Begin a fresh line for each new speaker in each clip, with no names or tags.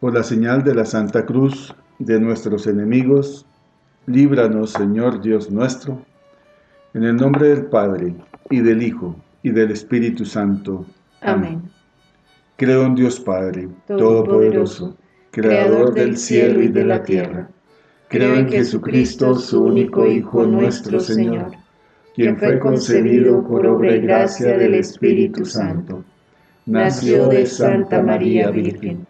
Por la señal de la Santa Cruz de nuestros enemigos, líbranos, Señor Dios nuestro, en el nombre del Padre, y del Hijo, y del Espíritu Santo.
Amén.
Creo en Dios Padre, Todopoderoso, Creador del cielo y de la tierra. Creo en Jesucristo, su único Hijo, nuestro Señor, quien fue concebido por obra y gracia del Espíritu Santo. Nació de Santa María Virgen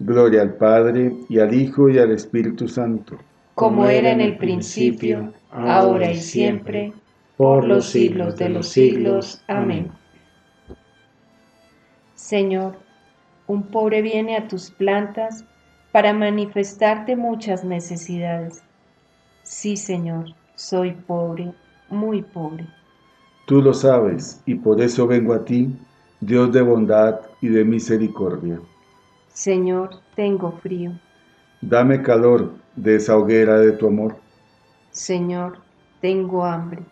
Gloria al Padre, y al Hijo, y al Espíritu Santo.
Como era en el principio, ahora y siempre, por los siglos de los siglos. Amén. Señor, un pobre viene a tus plantas para manifestarte muchas necesidades. Sí, Señor, soy pobre, muy pobre.
Tú lo sabes, y por eso vengo a ti, Dios de bondad y de misericordia.
Señor, tengo frío.
Dame calor de esa hoguera de tu amor.
Señor, tengo hambre.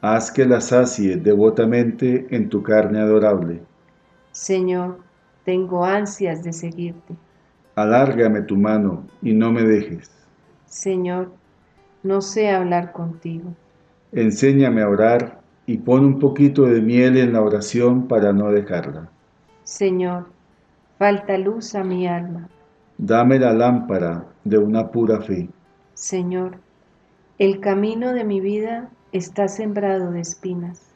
Haz que la sacie devotamente en tu carne adorable.
Señor, tengo ansias de seguirte.
Alárgame tu mano y no me dejes.
Señor, no sé hablar contigo.
Enséñame a orar y pon un poquito de miel en la oración para no dejarla.
Señor, falta luz a mi alma.
Dame la lámpara de una pura fe.
Señor, el camino de mi vida está sembrado de espinas.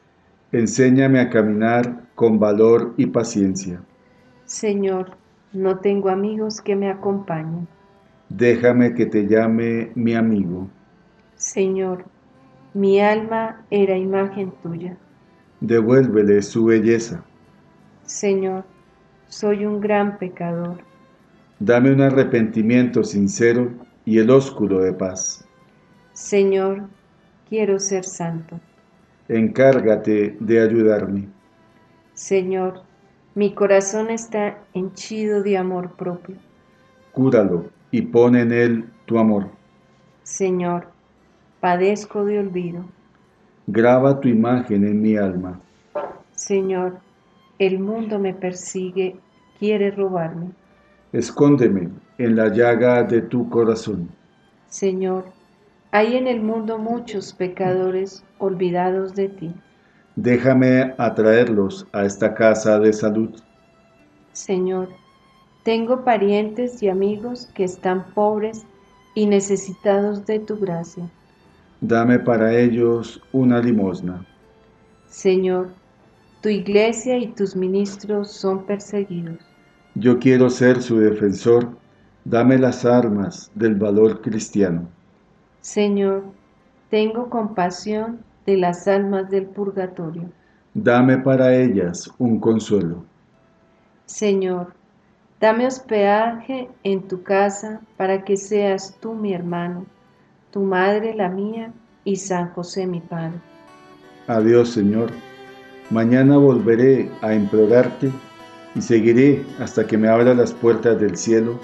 Enséñame a caminar con valor y paciencia.
Señor, no tengo amigos que me acompañen.
Déjame que te llame mi amigo.
Señor, mi alma era imagen tuya.
Devuélvele su belleza.
Señor, soy un gran pecador.
Dame un arrepentimiento sincero y el ósculo de paz.
Señor, quiero ser santo.
Encárgate de ayudarme.
Señor, mi corazón está henchido de amor propio.
Cúralo y pon en él tu amor.
Señor, padezco de olvido.
Graba tu imagen en mi alma.
Señor, el mundo me persigue, quiere robarme.
Escóndeme en la llaga de tu corazón.
Señor, hay en el mundo muchos pecadores olvidados de ti.
Déjame atraerlos a esta casa de salud.
Señor, tengo parientes y amigos que están pobres y necesitados de tu gracia.
Dame para ellos una limosna.
Señor, tu iglesia y tus ministros son perseguidos.
Yo quiero ser su defensor. Dame las armas del valor cristiano.
Señor, tengo compasión de las almas del purgatorio.
Dame para ellas un consuelo.
Señor, dame hospedaje en tu casa para que seas tú mi hermano, tu madre la mía y San José mi Padre.
Adiós, Señor. Mañana volveré a implorarte y seguiré hasta que me abra las puertas del cielo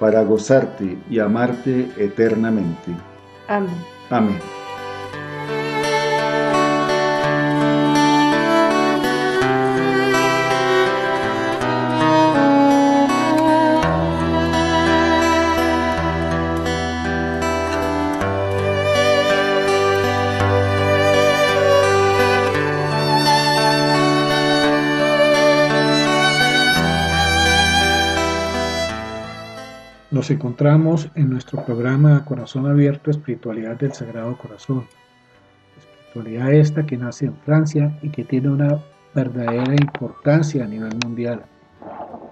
para gozarte y amarte eternamente.
Amén.
Amén.
Nos encontramos en nuestro programa Corazón Abierto, Espiritualidad del Sagrado Corazón. Espiritualidad esta que nace en Francia y que tiene una verdadera importancia a nivel mundial.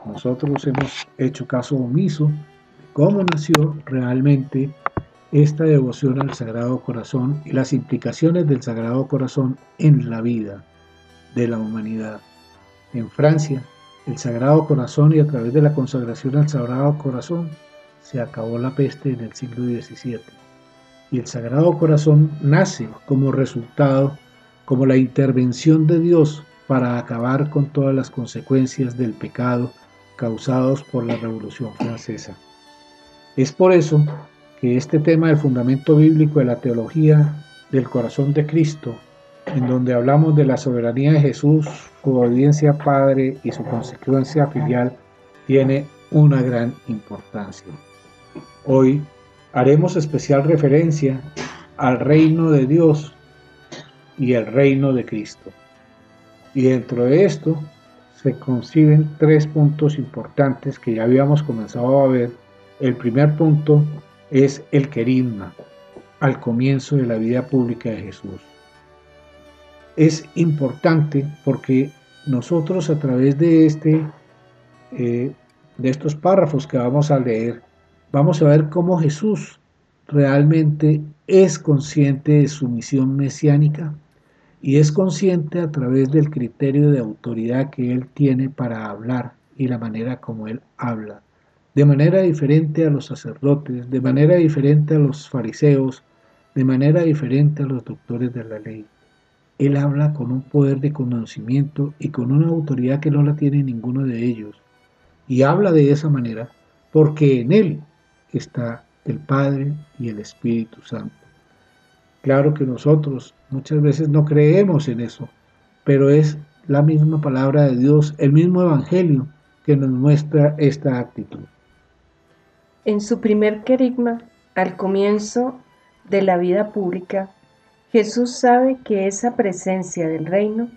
Nosotros hemos hecho caso omiso de cómo nació realmente esta devoción al Sagrado Corazón y las implicaciones del Sagrado Corazón en la vida de la humanidad. En Francia el Sagrado Corazón y a través de la consagración al Sagrado Corazón se acabó la peste en el siglo XVII. Y el Sagrado Corazón nace como resultado, como la intervención de Dios para acabar con todas las consecuencias del pecado causados por la Revolución Francesa. Es por eso que este tema del fundamento bíblico de la teología del corazón de Cristo, en donde hablamos de la soberanía de Jesús, su obediencia Padre y su consecuencia filial, tiene una gran importancia. Hoy haremos especial referencia al reino de Dios y el reino de Cristo. Y dentro de esto se conciben tres puntos importantes que ya habíamos comenzado a ver. El primer punto es el querisma, al comienzo de la vida pública de Jesús. Es importante porque nosotros a través de, este, eh, de estos párrafos que vamos a leer, vamos a ver cómo Jesús realmente es consciente de su misión mesiánica y es consciente a través del criterio de autoridad que él tiene para hablar y la manera como él habla de manera diferente a los sacerdotes, de manera diferente a los fariseos, de manera diferente a los doctores de la ley. Él habla con un poder de conocimiento y con una autoridad que no la tiene ninguno de ellos. Y habla de esa manera porque en Él está el Padre y el Espíritu Santo. Claro que nosotros muchas veces no creemos en eso, pero es la misma palabra de Dios, el mismo Evangelio que nos muestra esta actitud.
En su primer querigma, al comienzo de la vida pública, Jesús sabe que esa presencia del reino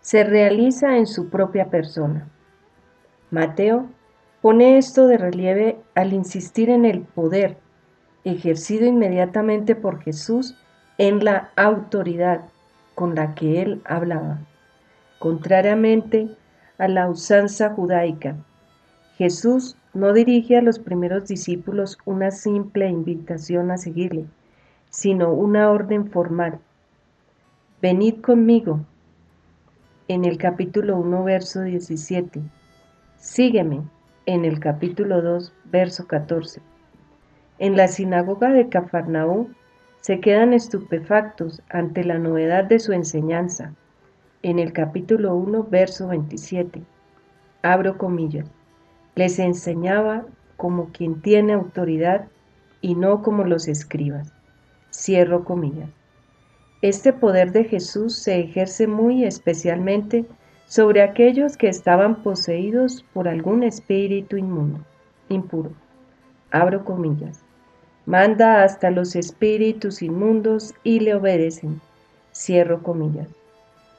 se realiza en su propia persona. Mateo pone esto de relieve al insistir en el poder ejercido inmediatamente por Jesús en la autoridad con la que él hablaba. Contrariamente a la usanza judaica, Jesús no dirige a los primeros discípulos una simple invitación a seguirle, sino una orden formal. Venid conmigo. En el capítulo 1, verso 17. Sígueme. En el capítulo 2, verso 14. En la sinagoga de Cafarnaú se quedan estupefactos ante la novedad de su enseñanza. En el capítulo 1, verso 27. Abro comillas les enseñaba como quien tiene autoridad y no como los escribas. Cierro comillas. Este poder de Jesús se ejerce muy especialmente sobre aquellos que estaban poseídos por algún espíritu inmundo, impuro. Abro comillas. Manda hasta los espíritus inmundos y le obedecen. Cierro comillas.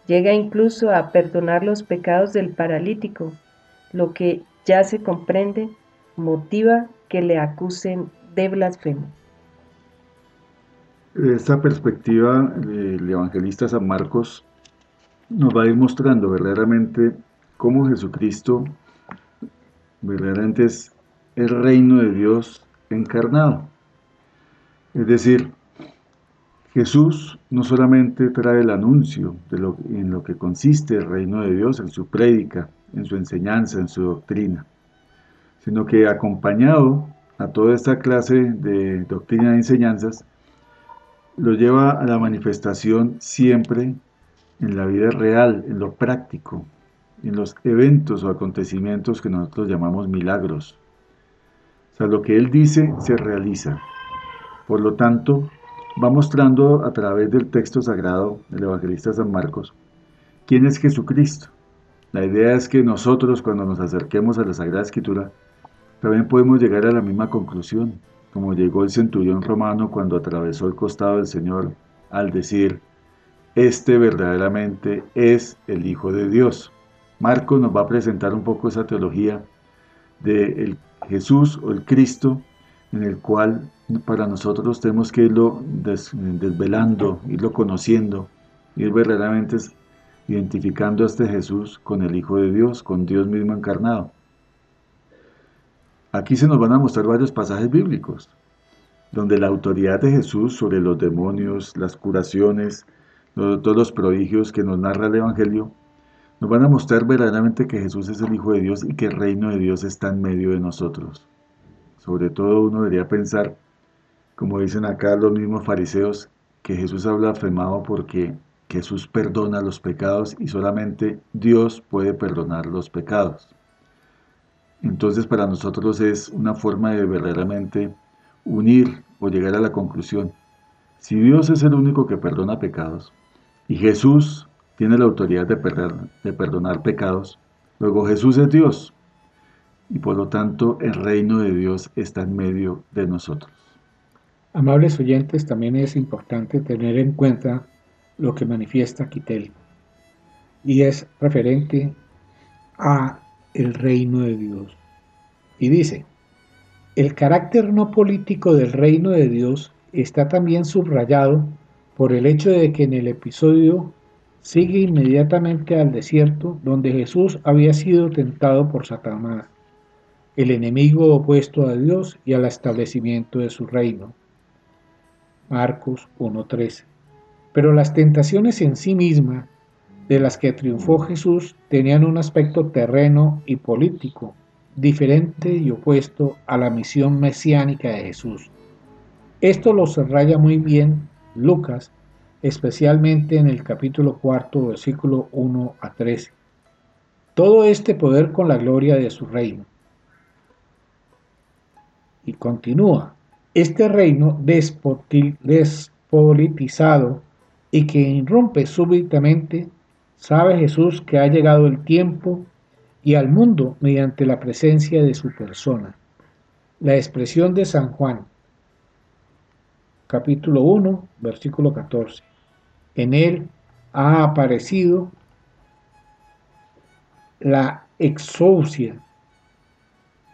Llega incluso a perdonar los pecados del paralítico, lo que ya se comprende, motiva que le acusen de blasfemo.
Esta perspectiva del evangelista San Marcos nos va a ir mostrando verdaderamente cómo Jesucristo verdaderamente es el reino de Dios encarnado. Es decir, Jesús no solamente trae el anuncio de lo, en lo que consiste el reino de Dios en su prédica, en su enseñanza, en su doctrina, sino que acompañado a toda esta clase de doctrina y enseñanzas, lo lleva a la manifestación siempre en la vida real, en lo práctico, en los eventos o acontecimientos que nosotros llamamos milagros. O sea, lo que Él dice se realiza. Por lo tanto, va mostrando a través del texto sagrado del evangelista San Marcos quién es Jesucristo. La idea es que nosotros cuando nos acerquemos a la Sagrada Escritura, también podemos llegar a la misma conclusión, como llegó el centurión romano cuando atravesó el costado del Señor al decir, este verdaderamente es el Hijo de Dios. Marcos nos va a presentar un poco esa teología de el Jesús o el Cristo, en el cual para nosotros tenemos que irlo desvelando, irlo conociendo, ir verdaderamente identificando a este Jesús con el Hijo de Dios, con Dios mismo encarnado. Aquí se nos van a mostrar varios pasajes bíblicos, donde la autoridad de Jesús sobre los demonios, las curaciones, todos los prodigios que nos narra el Evangelio, nos van a mostrar verdaderamente que Jesús es el Hijo de Dios y que el reino de Dios está en medio de nosotros. Sobre todo uno debería pensar, como dicen acá los mismos fariseos, que Jesús ha blasfemado porque Jesús perdona los pecados y solamente Dios puede perdonar los pecados. Entonces para nosotros es una forma de verdaderamente unir o llegar a la conclusión. Si Dios es el único que perdona pecados y Jesús tiene la autoridad de, de perdonar pecados, luego Jesús es Dios y por lo tanto el reino de Dios está en medio de nosotros.
Amables oyentes, también es importante tener en cuenta lo que manifiesta Quitel y es referente a el reino de Dios. Y dice, el carácter no político del reino de Dios está también subrayado por el hecho de que en el episodio sigue inmediatamente al desierto donde Jesús había sido tentado por Satanás, el enemigo opuesto a Dios y al establecimiento de su reino. Marcos 1.13. Pero las tentaciones en sí mismas de las que triunfó Jesús tenían un aspecto terreno y político, diferente y opuesto a la misión mesiánica de Jesús. Esto lo subraya muy bien Lucas, especialmente en el capítulo cuarto, versículo 1 a 13. Todo este poder con la gloria de su reino. Y continúa, este reino despolitizado y que irrumpe súbitamente, sabe Jesús que ha llegado el tiempo y al mundo mediante la presencia de su persona. La expresión de San Juan, capítulo 1, versículo 14. En él ha aparecido la exousia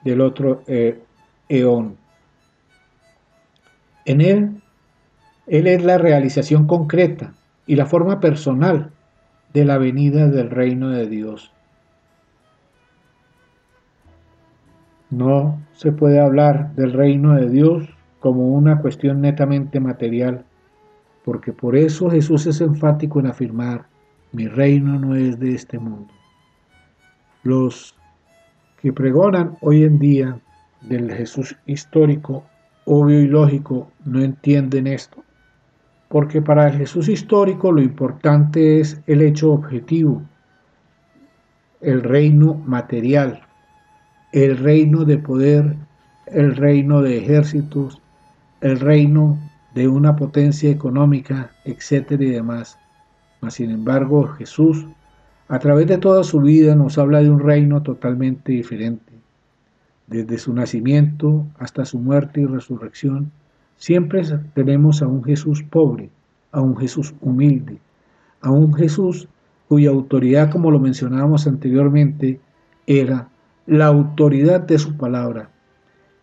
del otro eh, eón. En él, él es la realización concreta y la forma personal de la venida del reino de Dios. No se puede hablar del reino de Dios como una cuestión netamente material, porque por eso Jesús es enfático en afirmar, mi reino no es de este mundo. Los que pregonan hoy en día del Jesús histórico, obvio y lógico, no entienden esto, porque para el Jesús histórico lo importante es el hecho objetivo, el reino material, el reino de poder, el reino de ejércitos, el reino de una potencia económica, etcétera y demás. Mas sin embargo, Jesús, a través de toda su vida, nos habla de un reino totalmente diferente. Desde su nacimiento hasta su muerte y resurrección, siempre tenemos a un Jesús pobre, a un Jesús humilde, a un Jesús cuya autoridad, como lo mencionábamos anteriormente, era la autoridad de su palabra,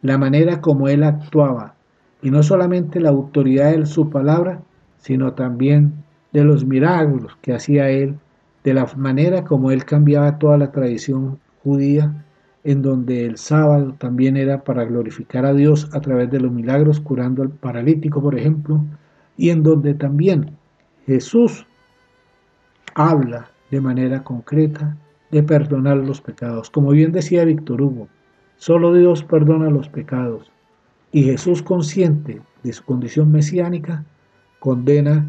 la manera como él actuaba, y no solamente la autoridad de su palabra, sino también de los milagros que hacía él, de la manera como él cambiaba toda la tradición judía, en donde el sábado también era para glorificar a Dios a través de los milagros, curando al paralítico, por ejemplo, y en donde también Jesús habla de manera concreta de perdonar los pecados. Como bien decía Víctor Hugo, solo Dios perdona los pecados y Jesús consciente de su condición mesiánica condena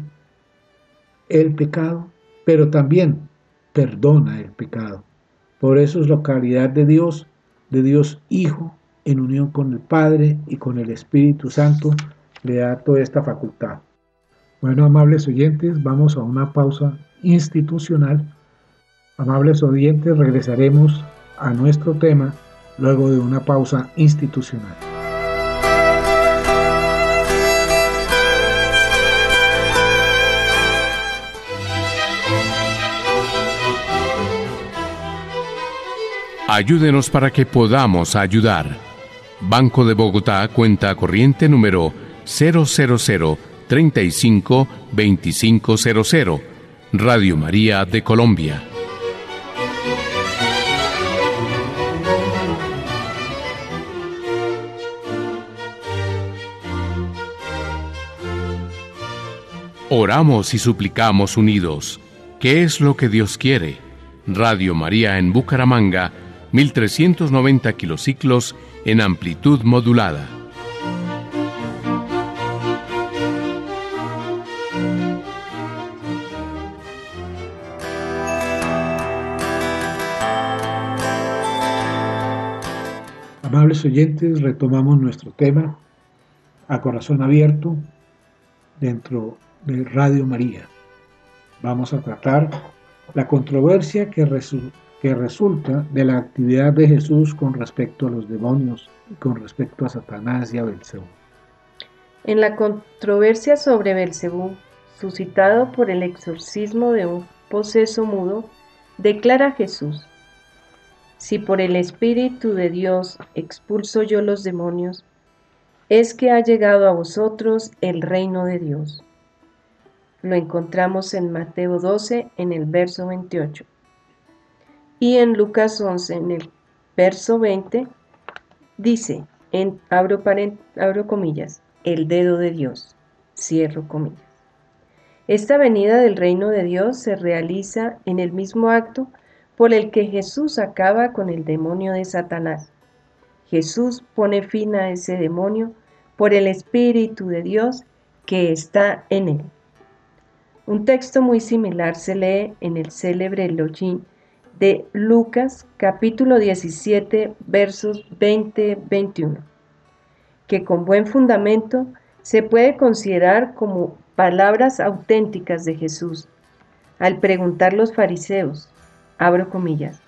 el pecado, pero también perdona el pecado. Por eso es la caridad de Dios, de Dios Hijo, en unión con el Padre y con el Espíritu Santo, le da toda esta facultad. Bueno, amables oyentes, vamos a una pausa institucional Amables oyentes, regresaremos a nuestro tema luego de una pausa institucional.
Ayúdenos para que podamos ayudar. Banco de Bogotá, cuenta corriente número 000 35 2500. Radio María de Colombia. Oramos y suplicamos unidos. ¿Qué es lo que Dios quiere? Radio María en Bucaramanga, 1390 kilociclos en amplitud modulada.
Amables oyentes, retomamos nuestro tema a corazón abierto dentro de Radio María. Vamos a tratar la controversia que, que resulta de la actividad de Jesús con respecto a los demonios y con respecto a Satanás y a Belcebú.
En la controversia sobre Belcebú, suscitado por el exorcismo de un poseso mudo, declara Jesús, si por el Espíritu de Dios expulso yo los demonios, es que ha llegado a vosotros el reino de Dios. Lo encontramos en Mateo 12 en el verso 28. Y en Lucas 11 en el verso 20 dice, en, abro, comillas, el dedo de Dios, cierro comillas. Esta venida del reino de Dios se realiza en el mismo acto por el que Jesús acaba con el demonio de Satanás. Jesús pone fin a ese demonio por el Espíritu de Dios que está en él. Un texto muy similar se lee en el célebre Elohim de Lucas capítulo 17 versos 20-21, que con buen fundamento se puede considerar como palabras auténticas de Jesús. Al preguntar los fariseos, abro comillas,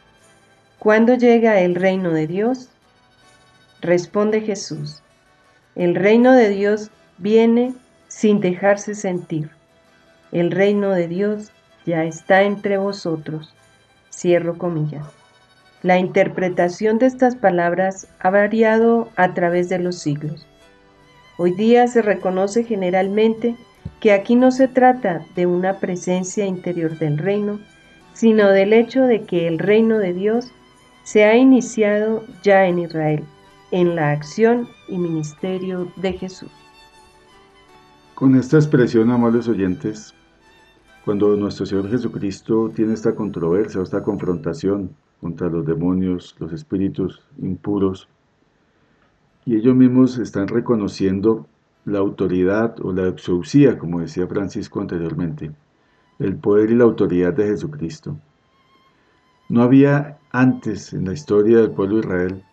¿cuándo llega el reino de Dios? Responde Jesús, el reino de Dios viene sin dejarse sentir el reino de Dios ya está entre vosotros. Cierro comillas. La interpretación de estas palabras ha variado a través de los siglos. Hoy día se reconoce generalmente que aquí no se trata de una presencia interior del reino, sino del hecho de que el reino de Dios se ha iniciado ya en Israel, en la acción y ministerio de Jesús.
Con esta expresión, amables oyentes, cuando nuestro Señor Jesucristo tiene esta controversia o esta confrontación contra los demonios, los espíritus impuros, y ellos mismos están reconociendo la autoridad o la exousia, como decía Francisco anteriormente, el poder y la autoridad de Jesucristo. No había antes en la historia del pueblo de Israel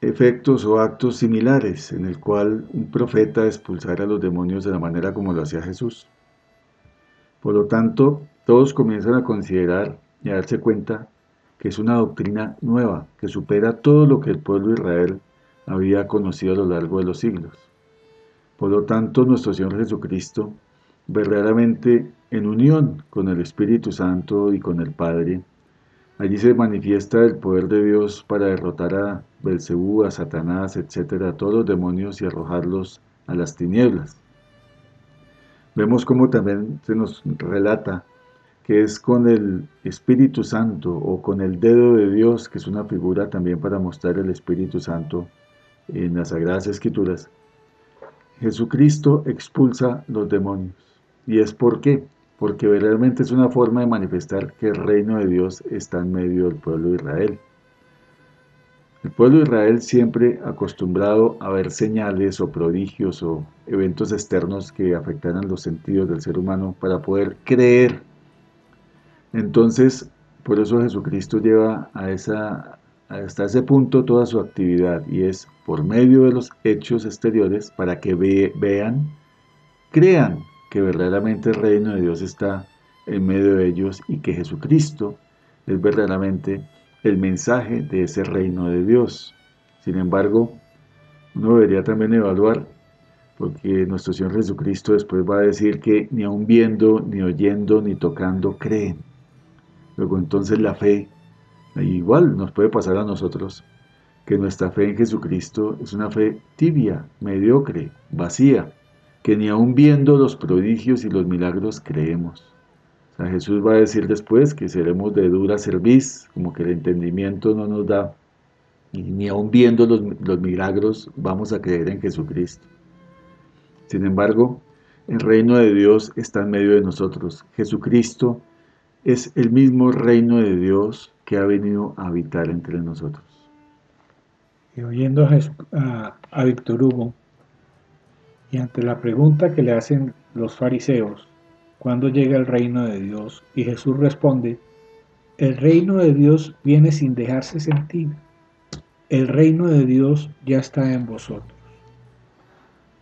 efectos o actos similares en el cual un profeta expulsara a los demonios de la manera como lo hacía Jesús. Por lo tanto, todos comienzan a considerar y a darse cuenta que es una doctrina nueva, que supera todo lo que el pueblo de Israel había conocido a lo largo de los siglos. Por lo tanto, nuestro Señor Jesucristo, verdaderamente en unión con el Espíritu Santo y con el Padre, allí se manifiesta el poder de Dios para derrotar a Belcebú, a Satanás, etcétera, a todos los demonios y arrojarlos a las tinieblas. Vemos cómo también se nos relata que es con el Espíritu Santo o con el dedo de Dios, que es una figura también para mostrar el Espíritu Santo en las Sagradas Escrituras. Jesucristo expulsa los demonios. ¿Y es por qué? Porque verdaderamente es una forma de manifestar que el reino de Dios está en medio del pueblo de Israel. El pueblo de Israel siempre acostumbrado a ver señales o prodigios o eventos externos que afectaran los sentidos del ser humano para poder creer. Entonces, por eso Jesucristo lleva a esa, hasta ese punto toda su actividad y es por medio de los hechos exteriores para que vean, crean que verdaderamente el reino de Dios está en medio de ellos y que Jesucristo es verdaderamente el mensaje de ese reino de Dios. Sin embargo, uno debería también evaluar, porque nuestro Señor Jesucristo después va a decir que ni aun viendo, ni oyendo, ni tocando creen. Luego entonces la fe, igual nos puede pasar a nosotros, que nuestra fe en Jesucristo es una fe tibia, mediocre, vacía, que ni aun viendo los prodigios y los milagros creemos. Jesús va a decir después que seremos de dura cerviz, como que el entendimiento no nos da, y ni aun viendo los, los milagros vamos a creer en Jesucristo. Sin embargo, el reino de Dios está en medio de nosotros. Jesucristo es el mismo reino de Dios que ha venido a habitar entre nosotros.
Y oyendo a, a Víctor Hugo, y ante la pregunta que le hacen los fariseos, ¿cuándo llega el reino de Dios? Y Jesús responde, el reino de Dios viene sin dejarse sentir. El reino de Dios ya está en vosotros.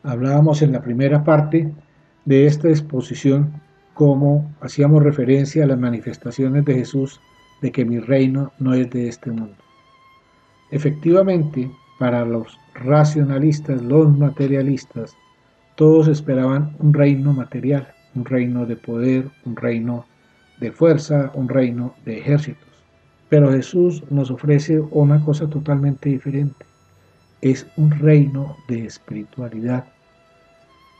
Hablábamos en la primera parte de esta exposición como hacíamos referencia a las manifestaciones de Jesús de que mi reino no es de este mundo. Efectivamente, para los racionalistas, los materialistas, todos esperaban un reino material, un reino de poder, un reino de fuerza, un reino de ejércitos. Pero Jesús nos ofrece una cosa totalmente diferente. Es un reino de espiritualidad.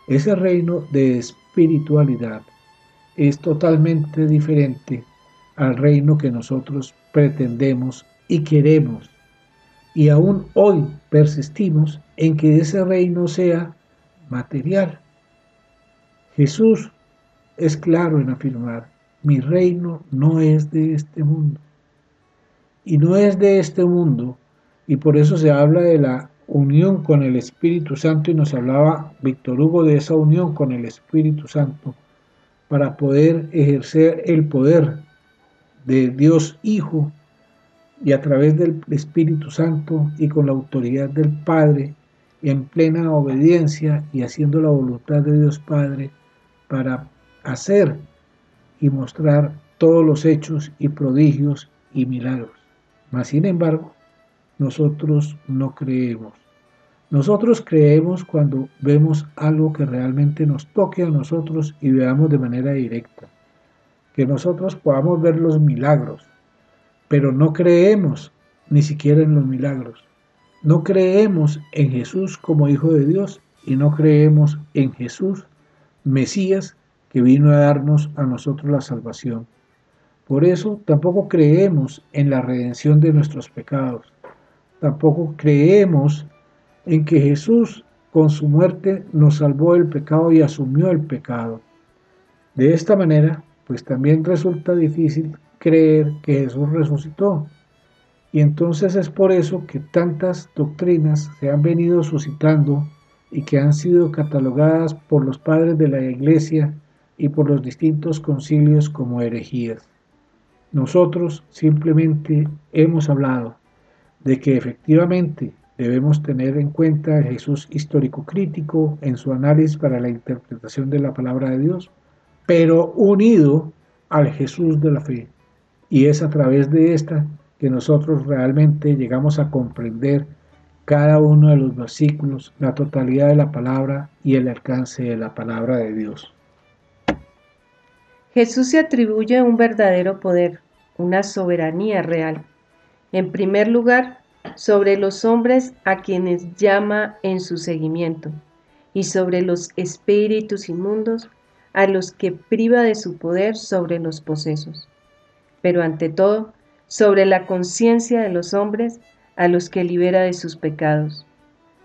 Ese reino de espiritualidad es totalmente diferente al reino que nosotros pretendemos y queremos. Y aún hoy persistimos en que ese reino sea material. Jesús es claro en afirmar, mi reino no es de este mundo. Y no es de este mundo, y por eso se habla de la unión con el Espíritu Santo y nos hablaba Víctor Hugo de esa unión con el Espíritu Santo para poder ejercer el poder de Dios Hijo y a través del Espíritu Santo y con la autoridad del Padre en plena obediencia y haciendo la voluntad de Dios Padre para hacer y mostrar todos los hechos y prodigios y milagros. Mas sin embargo, nosotros no creemos. Nosotros creemos cuando vemos algo que realmente nos toque a nosotros y veamos de manera directa. Que nosotros podamos ver los milagros, pero no creemos ni siquiera en los milagros. No creemos en Jesús como Hijo de Dios y no creemos en Jesús, Mesías, que vino a darnos a nosotros la salvación. Por eso tampoco creemos en la redención de nuestros pecados. Tampoco creemos en que Jesús con su muerte nos salvó el pecado y asumió el pecado. De esta manera, pues también resulta difícil creer que Jesús resucitó. Y entonces es por eso que tantas doctrinas se han venido suscitando y que han sido catalogadas por los padres de la Iglesia y por los distintos concilios como herejías. Nosotros simplemente hemos hablado de que efectivamente debemos tener en cuenta el Jesús histórico crítico en su análisis para la interpretación de la palabra de Dios, pero unido al Jesús de la fe, y es a través de esta que nosotros realmente llegamos a comprender cada uno de los versículos, la totalidad de la palabra y el alcance de la palabra de Dios.
Jesús se atribuye un verdadero poder, una soberanía real. En primer lugar, sobre los hombres a quienes llama en su seguimiento, y sobre los espíritus inmundos a los que priva de su poder sobre los posesos pero ante todo, sobre la conciencia de los hombres a los que libera de sus pecados.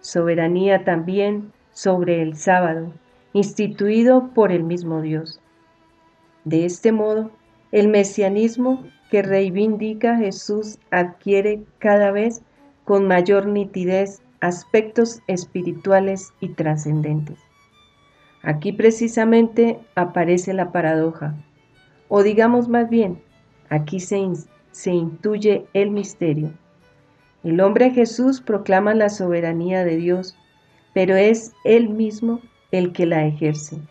Soberanía también sobre el sábado, instituido por el mismo Dios. De este modo, el mesianismo que reivindica Jesús adquiere cada vez con mayor nitidez aspectos espirituales y trascendentes. Aquí precisamente aparece la paradoja, o digamos más bien, Aquí se, intuye el misterio. El hombre Jesús proclama la soberanía de Dios, pero es Él mismo el que la ejerce.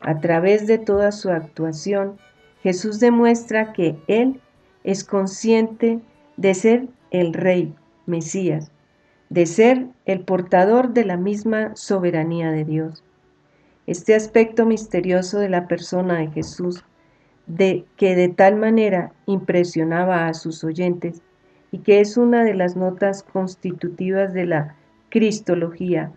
A través de toda su actuación, Jesús demuestra que Él es consciente de ser el Rey, Mesías, de ser el portador de la misma soberanía de Dios. Este aspecto misterioso de la persona de Jesús de que de tal manera impresionaba a sus oyentes y que es una de las notas constitutivas de la cristología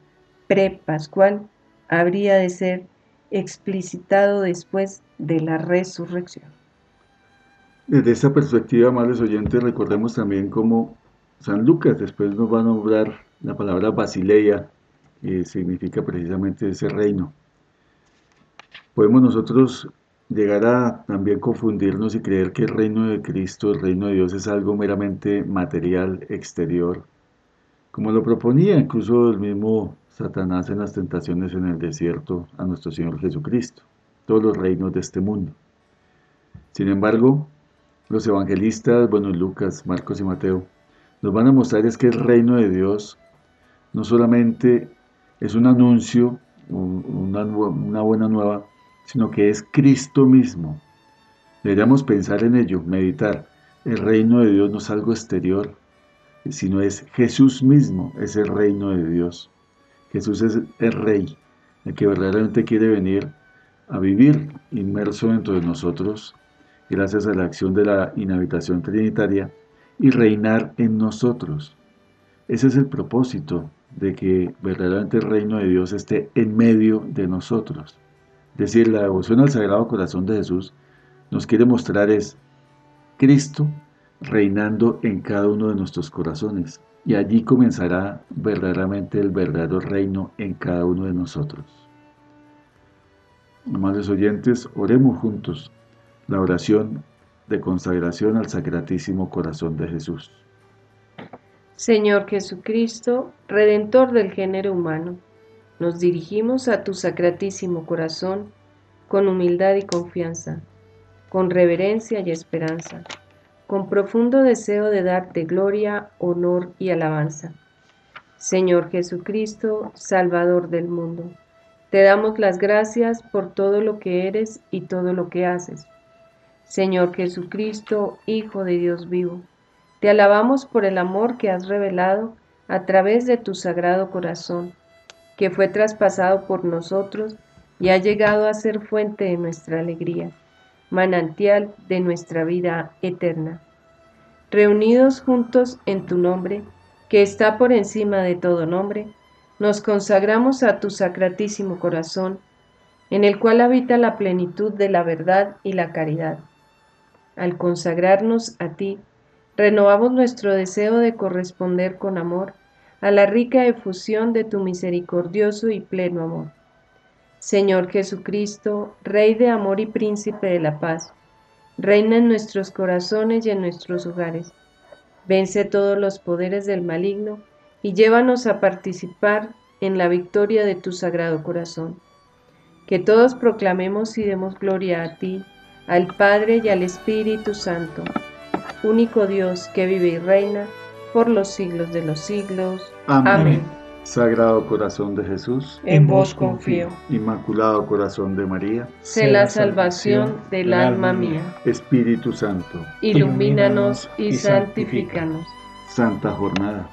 pre-pascual, habría de ser explicitado después de la resurrección.
Desde esta perspectiva, amables oyentes, recordemos también cómo San Lucas después nos va a nombrar la palabra Basileia, que significa precisamente ese reino. Podemos nosotros llegar a también confundirnos y creer que el reino de Cristo, el reino de Dios es algo meramente material, exterior, como lo proponía incluso el mismo Satanás en las tentaciones en el desierto a nuestro Señor Jesucristo, todos los reinos de este mundo. Sin embargo, los evangelistas, bueno, Lucas, Marcos y Mateo, nos van a mostrar es que el reino de Dios no solamente es un anuncio, una, una buena nueva, sino que es Cristo mismo. Deberíamos pensar en ello, meditar. El reino de Dios no es algo exterior, sino es Jesús mismo, es el reino de Dios. Jesús es el rey, el que verdaderamente quiere venir a vivir inmerso dentro de nosotros, gracias a la acción de la inhabitación trinitaria, y reinar en nosotros. Ese es el propósito de que verdaderamente el reino de Dios esté en medio de nosotros. Es decir, la devoción al Sagrado Corazón de Jesús nos quiere mostrar es Cristo reinando en cada uno de nuestros corazones. Y allí comenzará verdaderamente el verdadero reino en cada uno de nosotros. Amados oyentes, oremos juntos la oración de consagración al Sacratísimo Corazón de Jesús.
Señor Jesucristo, Redentor del género humano, nos dirigimos a tu Sacratísimo Corazón con humildad y confianza, con reverencia y esperanza con profundo deseo de darte gloria, honor y alabanza. Señor Jesucristo, Salvador del mundo, te damos las gracias por todo lo que eres y todo lo que haces. Señor Jesucristo, Hijo de Dios vivo, te alabamos por el amor que has revelado a través de tu sagrado corazón, que fue traspasado por nosotros y ha llegado a ser fuente de nuestra alegría manantial de nuestra vida eterna. Reunidos juntos en tu nombre, que está por encima de todo nombre, nos consagramos a tu sacratísimo corazón, en el cual habita la plenitud de la verdad y la caridad. Al consagrarnos a ti, renovamos nuestro deseo de corresponder con amor a la rica efusión de tu misericordioso y pleno amor Señor Jesucristo, Rey de amor y Príncipe de la paz, reina en nuestros corazones y en nuestros hogares. Vence todos los poderes del maligno y llévanos a participar en la victoria de tu sagrado corazón. Que todos proclamemos y demos gloria a ti, al Padre y al Espíritu Santo, único Dios que vive y reina por los siglos de los siglos. Amén.
Sagrado Corazón de Jesús,
en vos confío.
Inmaculado Corazón de María,
sé la salvación del alma mía.
Espíritu Santo,
ilumínanos y santifícanos.
Santa Jornada.